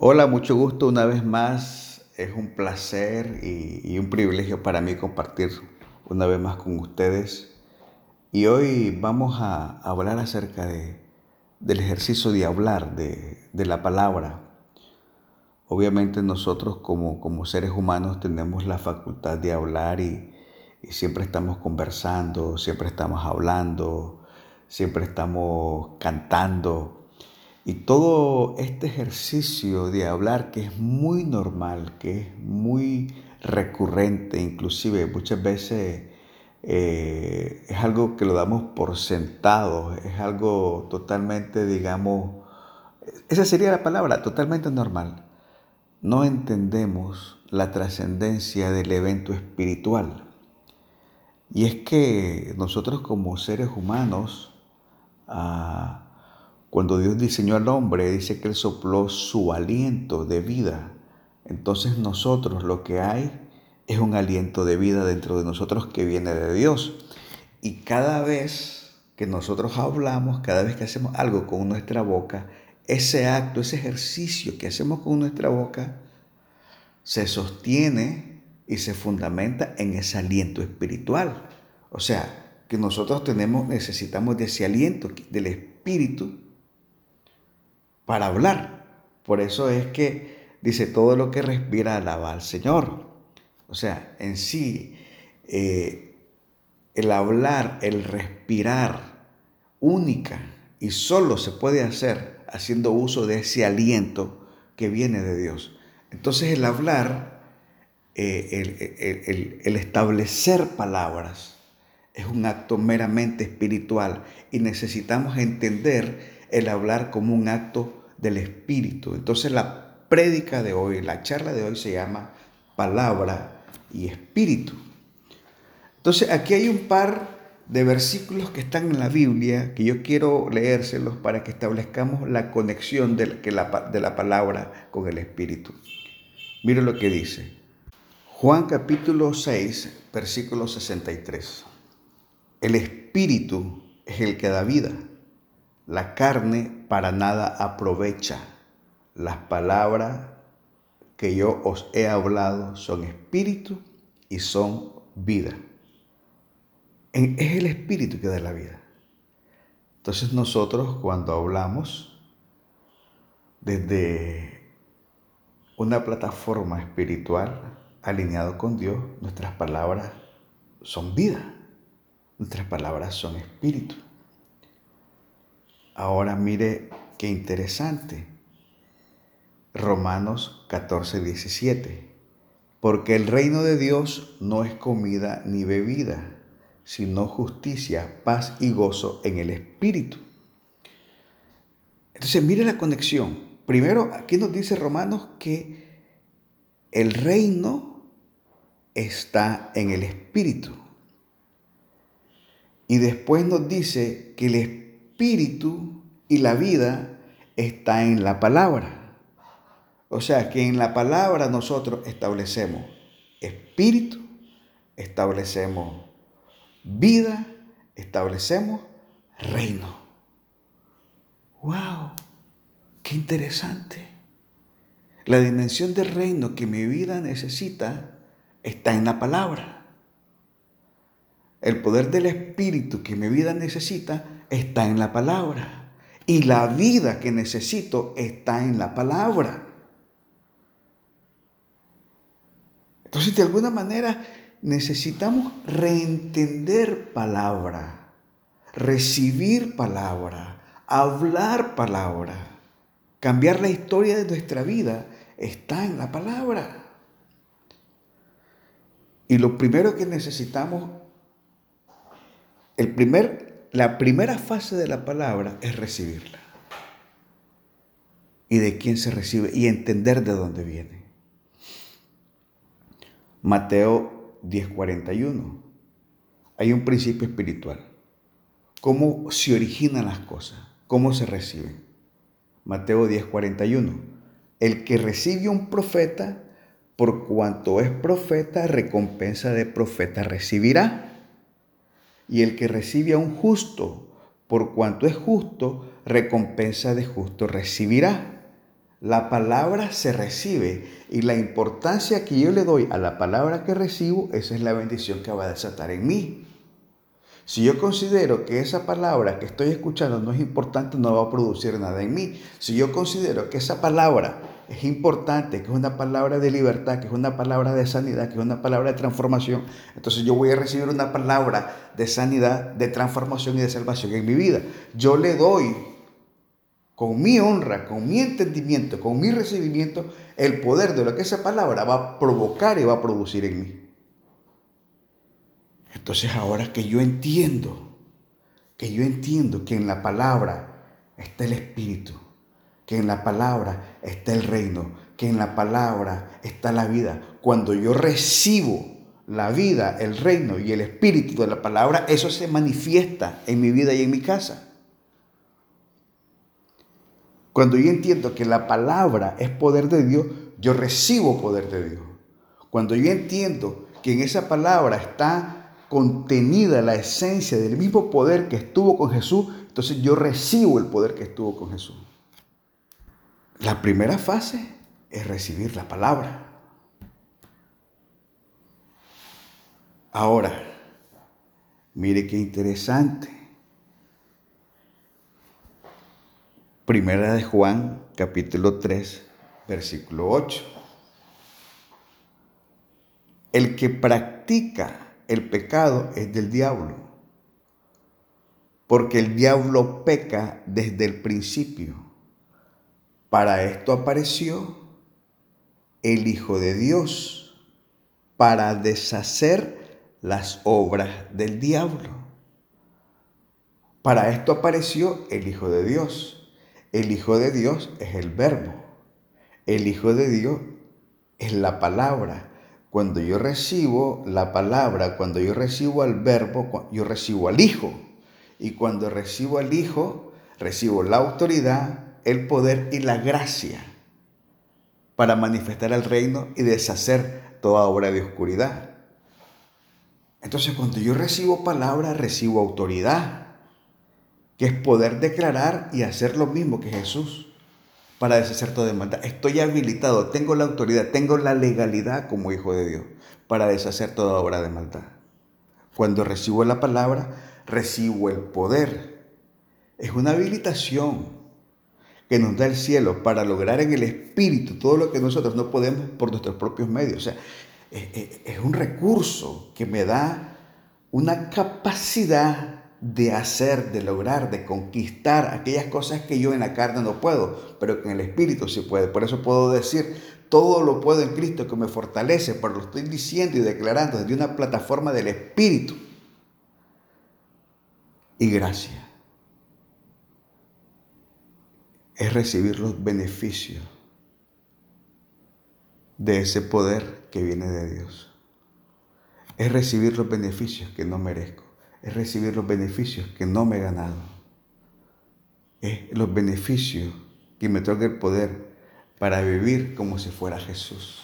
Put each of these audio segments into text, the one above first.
Hola, mucho gusto una vez más. Es un placer y, un privilegio para mí compartir una vez más con ustedes. Y hoy vamos a hablar acerca de, del ejercicio de hablar, de, la palabra. Obviamente nosotros como, como, seres humanos tenemos la facultad de hablar y siempre estamos conversando, siempre estamos hablando, siempre estamos cantando y todo este ejercicio de hablar que es muy normal, que es muy recurrente, inclusive muchas veces eh, es algo que lo damos por sentado, es algo totalmente, digamos, esa sería la palabra, totalmente normal. No entendemos la trascendencia del evento espiritual. Y es que nosotros como seres humanos, ah, cuando Dios diseñó al hombre, dice que Él sopló su aliento de vida. Entonces nosotros lo que hay es un aliento de vida dentro de nosotros que viene de Dios. Y cada vez que nosotros hablamos, cada vez que hacemos algo con nuestra boca, ese acto, ese ejercicio que hacemos con nuestra boca, se sostiene y se fundamenta en ese aliento espiritual. O sea, que nosotros tenemos, necesitamos de ese aliento del Espíritu para hablar. Por eso es que dice todo lo que respira alaba al Señor. O sea, en sí, eh, el hablar, el respirar única y solo se puede hacer haciendo uso de ese aliento que viene de Dios. Entonces el hablar, eh, el establecer palabras, es un acto meramente espiritual y necesitamos entender el hablar como un acto del Espíritu. Entonces la prédica de hoy, la charla de hoy se llama palabra y espíritu. Entonces aquí hay un par de versículos que están en la Biblia que yo quiero leérselos para que establezcamos la conexión de la, de la palabra con el espíritu. Mira lo que dice. Juan capítulo 6, versículo 63. El espíritu es el que da vida la carne para nada aprovecha. Las palabras que yo os he hablado son espíritu y son vida. Es el espíritu que da la vida. Entonces nosotros cuando hablamos desde una plataforma espiritual alineado con Dios, nuestras palabras son vida. Nuestras palabras son espíritu. Ahora mire qué interesante. Romanos 14, 17. Porque el reino de Dios no es comida ni bebida, sino justicia, paz y gozo en el Espíritu. Entonces, mire la conexión. Primero, aquí nos dice Romanos que el reino está en el Espíritu. Y después nos dice que el Espíritu espíritu y la vida está en la palabra. O sea que en la palabra nosotros establecemos espíritu, establecemos vida, establecemos reino. ¡Wow! ¡Qué interesante! La dimensión del reino que mi vida necesita está en la palabra. El poder del espíritu que mi vida necesita está en la palabra. Y la vida que necesito está en la palabra. Entonces, de alguna manera, necesitamos reentender palabra, recibir palabra, hablar palabra. Cambiar la historia de nuestra vida está en la palabra. Y lo primero que necesitamos, el primer la primera fase de la palabra es recibirla. Y de quién se recibe y entender de dónde viene. Mateo 10:41. Hay un principio espiritual. ¿Cómo se originan las cosas? ¿Cómo se reciben? Mateo 10:41. El que recibe un profeta, por cuanto es profeta, recompensa de profeta recibirá y el que recibe a un justo, por cuanto es justo, recompensa de justo recibirá. La palabra se recibe y la importancia que yo le doy a la palabra que recibo, esa es la bendición que va a desatar en mí. Si yo considero que esa palabra que estoy escuchando no es importante, no va a producir nada en mí. Si yo considero que esa palabra es importante, que es una palabra de libertad, que es una palabra de sanidad, que es una palabra de transformación, entonces yo voy a recibir una palabra de sanidad, de transformación y de salvación en mi vida. Yo le doy con mi honra, con mi entendimiento, con mi recibimiento, el poder de lo que esa palabra va a provocar y va a producir en mí. Entonces ahora que yo entiendo, que yo entiendo que en la palabra está el Espíritu, que en la palabra está el reino, que en la palabra está la vida. Cuando yo recibo la vida, el reino y el espíritu de la palabra, eso se manifiesta en mi vida y en mi casa. Cuando yo entiendo que la palabra es poder de Dios, yo recibo poder de Dios. Cuando yo entiendo que en esa palabra está contenida la esencia del mismo poder que estuvo con Jesús, entonces yo recibo el poder que estuvo con Jesús. La primera fase es recibir la palabra. Ahora, mire qué interesante. Primera de Juan, capítulo 3, versículo 8. El que practica el pecado es del diablo, porque el diablo peca desde el principio. Para esto apareció el Hijo de Dios, para deshacer las obras del diablo. Para esto apareció el Hijo de Dios. El Hijo de Dios es el verbo. El Hijo de Dios es la palabra. Cuando yo recibo la palabra, cuando yo recibo al verbo, yo recibo al Hijo. Y cuando recibo al Hijo, recibo la autoridad, el poder y la gracia para manifestar el reino y deshacer toda obra de oscuridad. Entonces cuando yo recibo palabra, recibo autoridad, que es poder declarar y hacer lo mismo que Jesús para deshacer toda maldad. Estoy habilitado, tengo la autoridad, tengo la legalidad como hijo de Dios para deshacer toda obra de maldad. Cuando recibo la palabra, recibo el poder. Es una habilitación que nos da el cielo para lograr en el Espíritu todo lo que nosotros no podemos por nuestros propios medios. O sea, es un recurso que me da una capacidad de hacer, de lograr, de conquistar aquellas cosas que yo en la carne no puedo, pero que en el Espíritu sí puede. Por eso puedo decir, todo lo puedo en Cristo que me fortalece, pero lo estoy diciendo y declarando desde una plataforma del Espíritu. Y gracia es recibir los beneficios de ese poder que viene de Dios. Es recibir los beneficios que no merezco es recibir los beneficios que no me he ganado. Es los beneficios que me toca el poder para vivir como si fuera Jesús.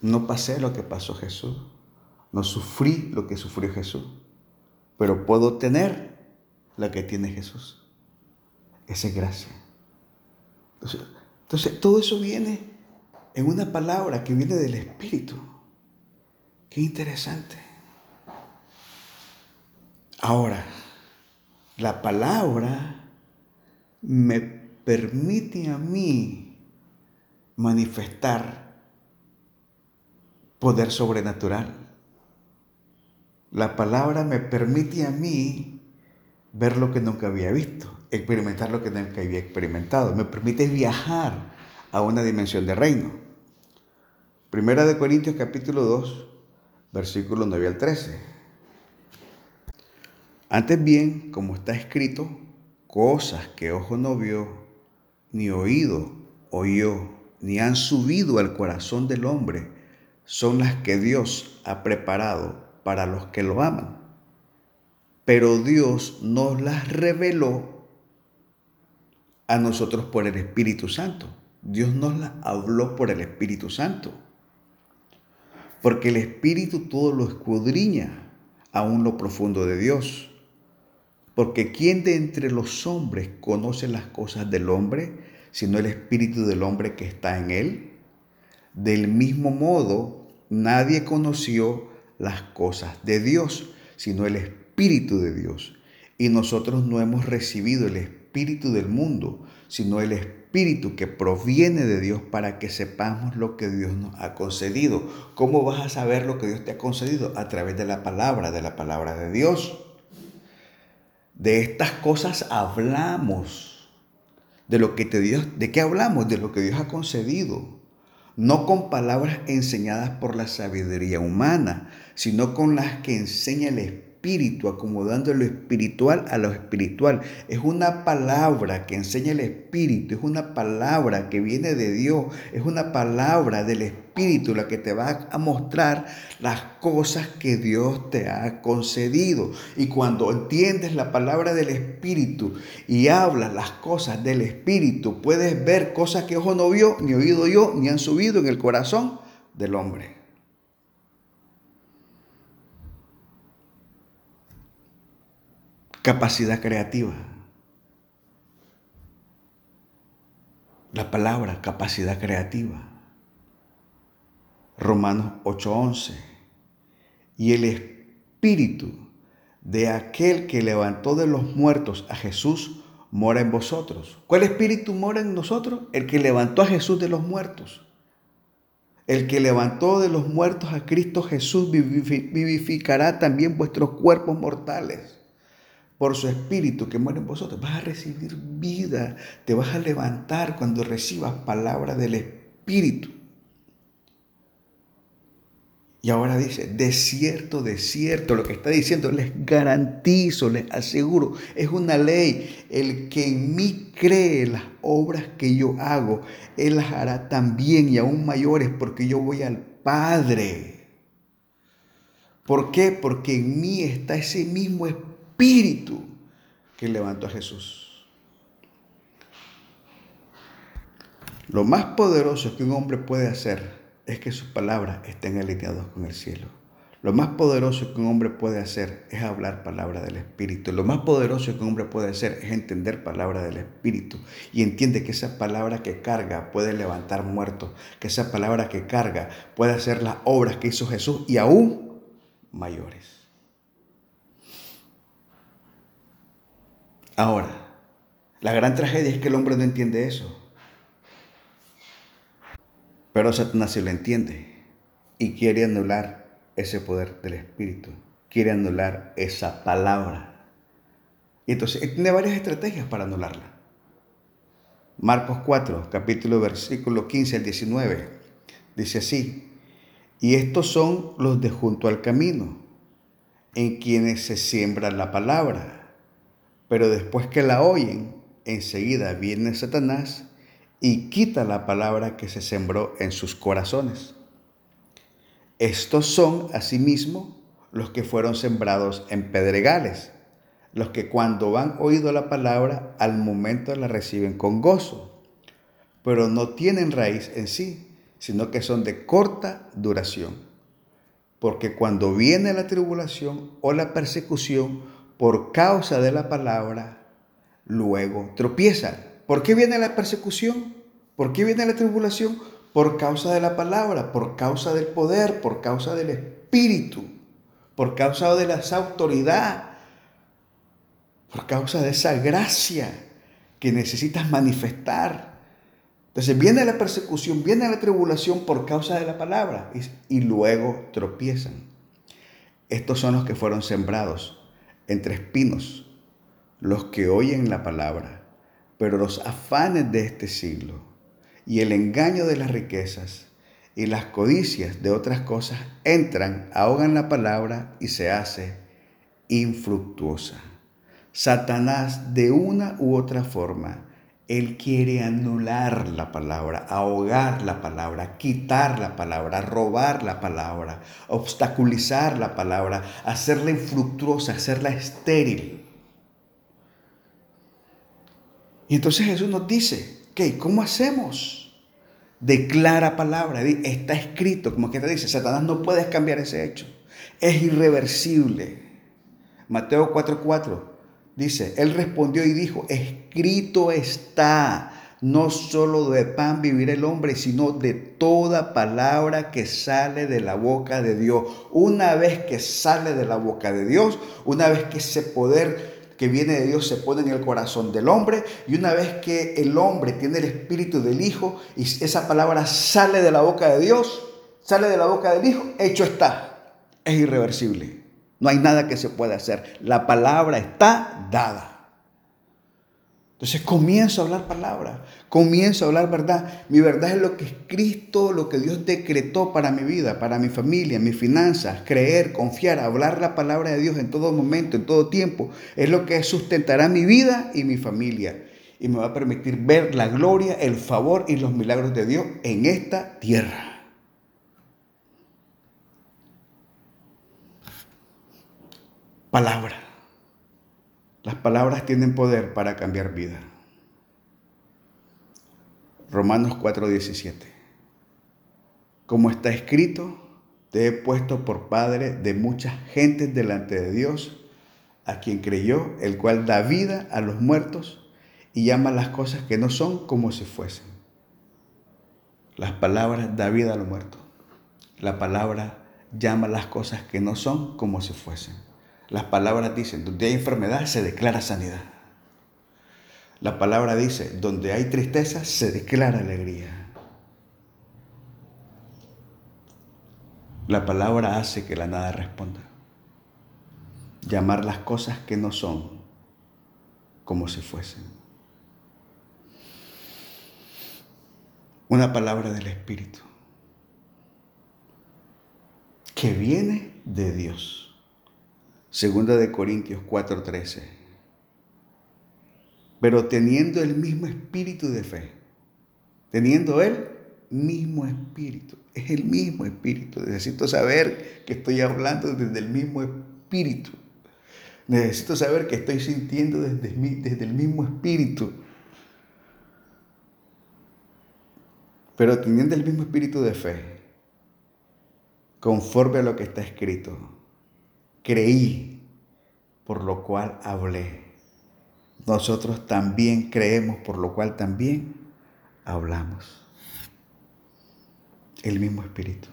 No pasé lo que pasó Jesús, no sufrí lo que sufrió Jesús, pero puedo tener lo que tiene Jesús. Esa es gracia. Entonces, entonces, todo eso viene en una palabra que viene del Espíritu. Qué interesante. Ahora, la palabra me permite a mí manifestar poder sobrenatural. La palabra me permite a mí ver lo que nunca había visto, experimentar lo que nunca había experimentado. Me permite viajar a una dimensión de reino. Primera de Corintios capítulo 2, versículo 9 al 13. Antes bien, como está escrito, cosas que ojo no vio, ni oído oyó, ni han subido al corazón del hombre, son las que Dios ha preparado para los que lo aman. Pero Dios nos las reveló a nosotros por el Espíritu Santo. Dios nos las habló por el Espíritu Santo. Porque el Espíritu todo lo escudriña aún lo profundo de Dios porque ¿quién de entre los hombres conoce las cosas del hombre? sino el espíritu del hombre que está en él? Del mismo modo, nadie conoció las cosas de Dios, sino el espíritu de Dios. Y nosotros no hemos recibido el espíritu del mundo, sino el espíritu que proviene de Dios para que sepamos lo que Dios nos ha concedido. ¿Cómo vas a saber lo que Dios te ha concedido? A través de la palabra, de la palabra de Dios. De estas cosas hablamos. De lo que te Dios, ¿de qué hablamos? De lo que Dios ha concedido. No con palabras enseñadas por la sabiduría humana, sino con las que enseña el Espíritu espíritu, acomodando lo espiritual a lo espiritual. Es una palabra que enseña el espíritu, es una palabra que viene de Dios, es una palabra del espíritu la que te va a mostrar las cosas que Dios te ha concedido. Y cuando entiendes la palabra del espíritu y hablas las cosas del espíritu, puedes ver cosas que ojo no vio, ni oído yo, ni han subido en el corazón del hombre. Capacidad creativa. La palabra capacidad creativa. Romanos 8:11. Y el espíritu de aquel que levantó de los muertos a Jesús mora en vosotros. ¿Cuál espíritu mora en nosotros? El que levantó a Jesús de los muertos. El que levantó de los muertos a Cristo Jesús vivificará también vuestros cuerpos mortales por su espíritu que muere en vosotros. Vas a recibir vida, te vas a levantar cuando recibas palabra del espíritu. Y ahora dice, desierto, desierto, lo que está diciendo, les garantizo, les aseguro, es una ley. El que en mí cree las obras que yo hago, Él las hará también y aún mayores porque yo voy al Padre. ¿Por qué? Porque en mí está ese mismo espíritu espíritu que levantó a Jesús. Lo más poderoso que un hombre puede hacer es que sus palabras estén alineadas con el cielo. Lo más poderoso que un hombre puede hacer es hablar palabra del Espíritu. Lo más poderoso que un hombre puede hacer es entender palabra del Espíritu. Y entiende que esa palabra que carga puede levantar muertos. Que esa palabra que carga puede hacer las obras que hizo Jesús y aún mayores. Ahora, la gran tragedia es que el hombre no entiende eso. Pero Satanás sí lo entiende y quiere anular ese poder del Espíritu, quiere anular esa palabra. Y entonces él tiene varias estrategias para anularla. Marcos 4, capítulo versículo 15 al 19, dice así, y estos son los de junto al camino, en quienes se siembra la palabra pero después que la oyen, enseguida viene Satanás y quita la palabra que se sembró en sus corazones. Estos son, asimismo, los que fueron sembrados en pedregales, los que cuando han oído la palabra, al momento la reciben con gozo, pero no tienen raíz en sí, sino que son de corta duración. Porque cuando viene la tribulación o la persecución, por causa de la palabra, luego tropiezan. ¿Por qué viene la persecución? ¿Por qué viene la tribulación? Por causa de la palabra, por causa del poder, por causa del espíritu, por causa de esa autoridad, por causa de esa gracia que necesitas manifestar. Entonces viene la persecución, viene la tribulación por causa de la palabra y, y luego tropiezan. Estos son los que fueron sembrados entre espinos los que oyen la palabra, pero los afanes de este siglo y el engaño de las riquezas y las codicias de otras cosas entran, ahogan la palabra y se hace infructuosa. Satanás de una u otra forma él quiere anular la palabra, ahogar la palabra, quitar la palabra, robar la palabra, obstaculizar la palabra, hacerla infructuosa, hacerla estéril. Y entonces Jesús nos dice, ¿qué? ¿Cómo hacemos? Declara palabra, está escrito, como que te dice, Satanás no puedes cambiar ese hecho, es irreversible. Mateo 4:4 Dice, él respondió y dijo, escrito está, No solo de pan vivirá el hombre, sino de toda palabra que sale de la boca de Dios. Una vez que sale de la boca de Dios, una vez que ese poder que viene de Dios se pone en el corazón del hombre y una vez que el hombre tiene el espíritu del Hijo y esa palabra sale de la boca de Dios, sale de la boca del Hijo, hecho está. Es irreversible. No hay nada que se pueda hacer. La palabra está dada. Entonces comienzo a hablar palabra, comienzo a hablar verdad. Mi verdad es lo que es Cristo, lo que Dios decretó para mi vida, para mi familia, mis finanzas, creer, confiar, hablar la palabra de Dios en todo momento, en todo tiempo. Es lo que sustentará mi vida y mi familia. Y me va a permitir ver la gloria, el favor y los milagros de Dios en esta tierra. Palabra. Las palabras tienen poder para cambiar vida. Romanos 4:17. Como está escrito, te he puesto por padre de muchas gentes delante de Dios, a quien creyó, el cual da vida a los muertos y llama las cosas que no son como si fuesen. Las palabras da vida a los muertos. La palabra llama las cosas que no son como si fuesen. Las palabras dicen, donde hay enfermedad se declara sanidad. La palabra dice, donde hay tristeza se declara alegría. La palabra hace que la nada responda. Llamar las cosas que no son como si fuesen. Una palabra del Espíritu que viene de Dios. Segunda de Corintios 4:13. Pero teniendo el mismo espíritu de fe, teniendo el mismo espíritu, es el mismo espíritu. Necesito saber que estoy hablando desde el mismo espíritu. Necesito saber que estoy sintiendo desde, desde el mismo espíritu. Pero teniendo el mismo espíritu de fe, conforme a lo que está escrito creí, por lo cual hablé. Nosotros también creemos, por lo cual también hablamos. El mismo espíritu.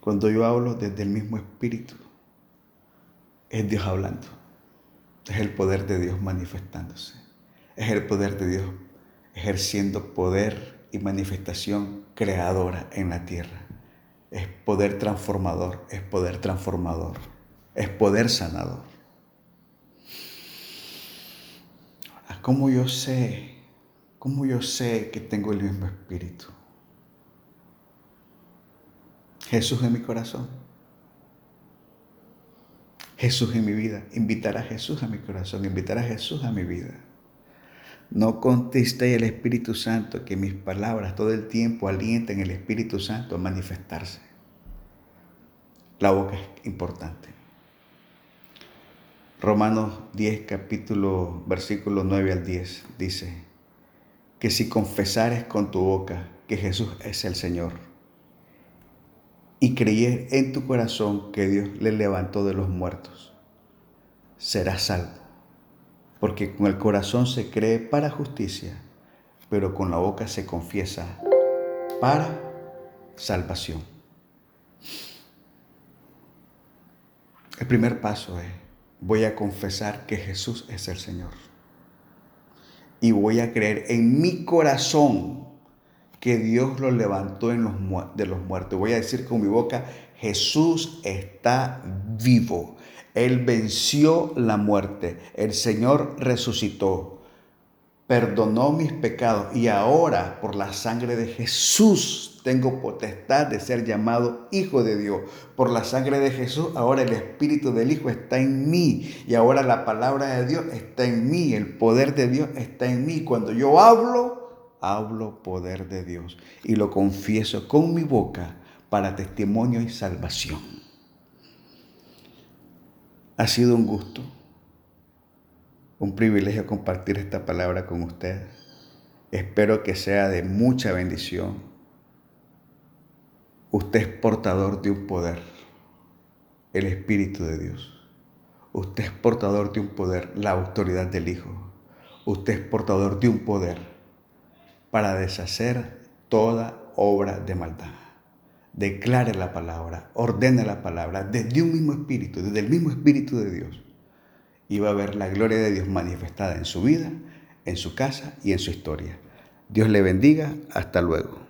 Cuando yo hablo desde el mismo espíritu, es Dios hablando. Es el poder de Dios manifestándose. Es el poder de Dios ejerciendo poder y manifestación creadora en la tierra es poder transformador, es poder transformador, es poder sanador. ¿Cómo yo sé? ¿Cómo yo sé que tengo el mismo espíritu? Jesús en mi corazón. Jesús en mi vida. Invitar a Jesús a mi corazón, invitar a Jesús a mi vida. No conteste el Espíritu Santo que mis palabras todo el tiempo alienten el Espíritu Santo a manifestarse. La boca es importante. Romanos 10, capítulo, versículo 9 al 10 dice que si confesares con tu boca que Jesús es el Señor y creyeres en tu corazón que Dios le levantó de los muertos, serás salvo porque con el corazón se cree para justicia, pero con la boca se confiesa para salvación. El primer paso es, voy a confesar que Jesús es el Señor. Y voy a creer en mi corazón que Dios lo levantó de los muertos. Voy a decir con mi boca, Jesús está vivo. Él venció la muerte. El Señor resucitó. Perdonó mis pecados y ahora por la sangre de Tengo potestad de ser llamado hijo de Dios. Por la sangre de Jesús ahora el Espíritu del Hijo está en mí y ahora la palabra de Dios está en mí. El poder de Dios está en mí. Cuando yo hablo, hablo poder de Dios y lo confieso con mi boca para testimonio y salvación. Ha sido un gusto, un privilegio compartir esta palabra con ustedes. Espero que sea de mucha bendición. Usted es portador de un poder, el Espíritu de Dios. Usted es portador de un poder, la autoridad del Hijo. usted es portador de un poder para deshacer toda obra de maldad. Declare la palabra, ordene la palabra desde un mismo espíritu, desde el mismo espíritu de Dios. Y va a ver la gloria de Dios manifestada en su vida, en su casa y en su historia. Dios le bendiga. Hasta luego.